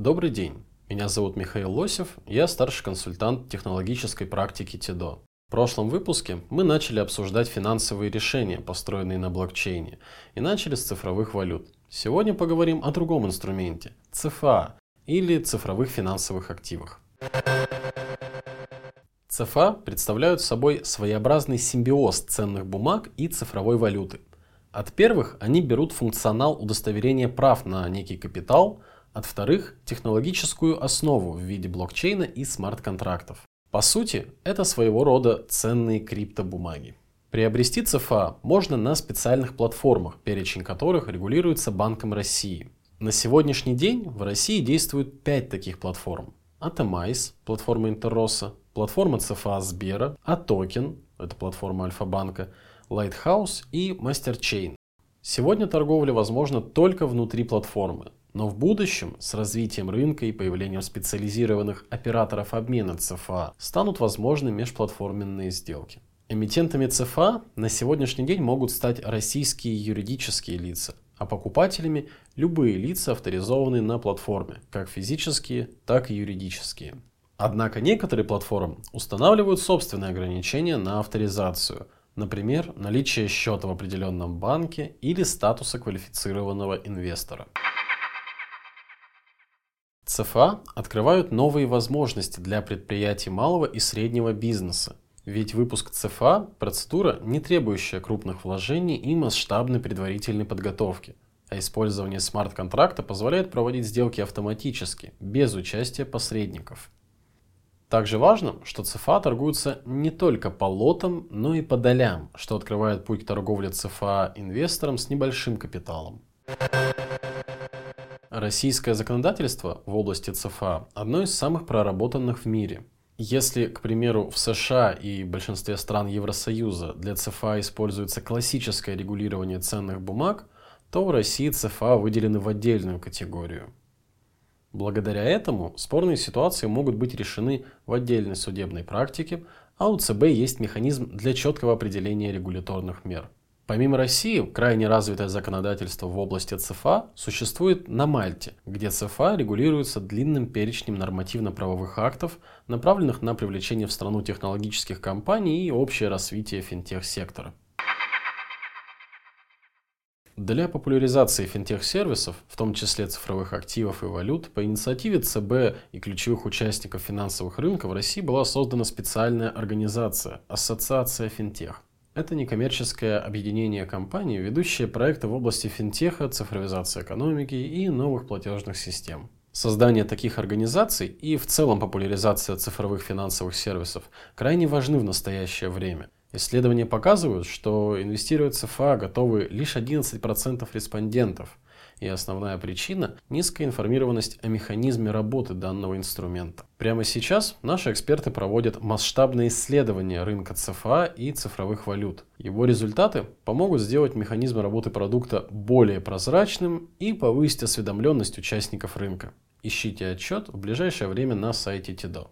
Добрый день. Меня зовут Михаил Лосев, я старший консультант технологической практики ТИДО. В прошлом выпуске мы начали обсуждать финансовые решения, построенные на блокчейне, и начали с цифровых валют. Сегодня поговорим о другом инструменте – ЦФА, или цифровых финансовых активах. ЦФА представляют собой своеобразный симбиоз ценных бумаг и цифровой валюты. От первых они берут функционал удостоверения прав на некий капитал, от вторых – технологическую основу в виде блокчейна и смарт-контрактов. По сути, это своего рода ценные криптобумаги. Приобрести ЦФА можно на специальных платформах, перечень которых регулируется Банком России. На сегодняшний день в России действует 5 таких платформ. Атомайз, платформа Интерроса, платформа ЦФА Сбера, А-Токен, это платформа Альфа-банка, Lighthouse и MasterChain. Сегодня торговля возможна только внутри платформы, но в будущем с развитием рынка и появлением специализированных операторов обмена ЦФА станут возможны межплатформенные сделки. Эмитентами ЦФА на сегодняшний день могут стать российские юридические лица, а покупателями любые лица, авторизованные на платформе, как физические, так и юридические. Однако некоторые платформы устанавливают собственные ограничения на авторизацию, например, наличие счета в определенном банке или статуса квалифицированного инвестора. ЦФА открывают новые возможности для предприятий малого и среднего бизнеса. Ведь выпуск ЦФА – процедура, не требующая крупных вложений и масштабной предварительной подготовки. А использование смарт-контракта позволяет проводить сделки автоматически, без участия посредников. Также важно, что ЦФА торгуются не только по лотам, но и по долям, что открывает путь к торговле ЦФА инвесторам с небольшим капиталом. Российское законодательство в области ЦФА одно из самых проработанных в мире. Если, к примеру, в США и большинстве стран Евросоюза для ЦФА используется классическое регулирование ценных бумаг, то в России ЦФА выделены в отдельную категорию. Благодаря этому спорные ситуации могут быть решены в отдельной судебной практике, а у ЦБ есть механизм для четкого определения регуляторных мер – Помимо России, крайне развитое законодательство в области ЦФА существует на Мальте, где ЦФА регулируется длинным перечнем нормативно-правовых актов, направленных на привлечение в страну технологических компаний и общее развитие финтех-сектора. Для популяризации финтех-сервисов, в том числе цифровых активов и валют, по инициативе ЦБ и ключевых участников финансовых рынков в России была создана специальная организация – Ассоциация финтех. Это некоммерческое объединение компаний, ведущее проекты в области финтеха, цифровизации экономики и новых платежных систем. Создание таких организаций и в целом популяризация цифровых финансовых сервисов крайне важны в настоящее время. Исследования показывают, что инвестировать в ЦФА готовы лишь 11% респондентов – и основная причина – низкая информированность о механизме работы данного инструмента. Прямо сейчас наши эксперты проводят масштабные исследования рынка ЦФА и цифровых валют. Его результаты помогут сделать механизм работы продукта более прозрачным и повысить осведомленность участников рынка. Ищите отчет в ближайшее время на сайте TIDO.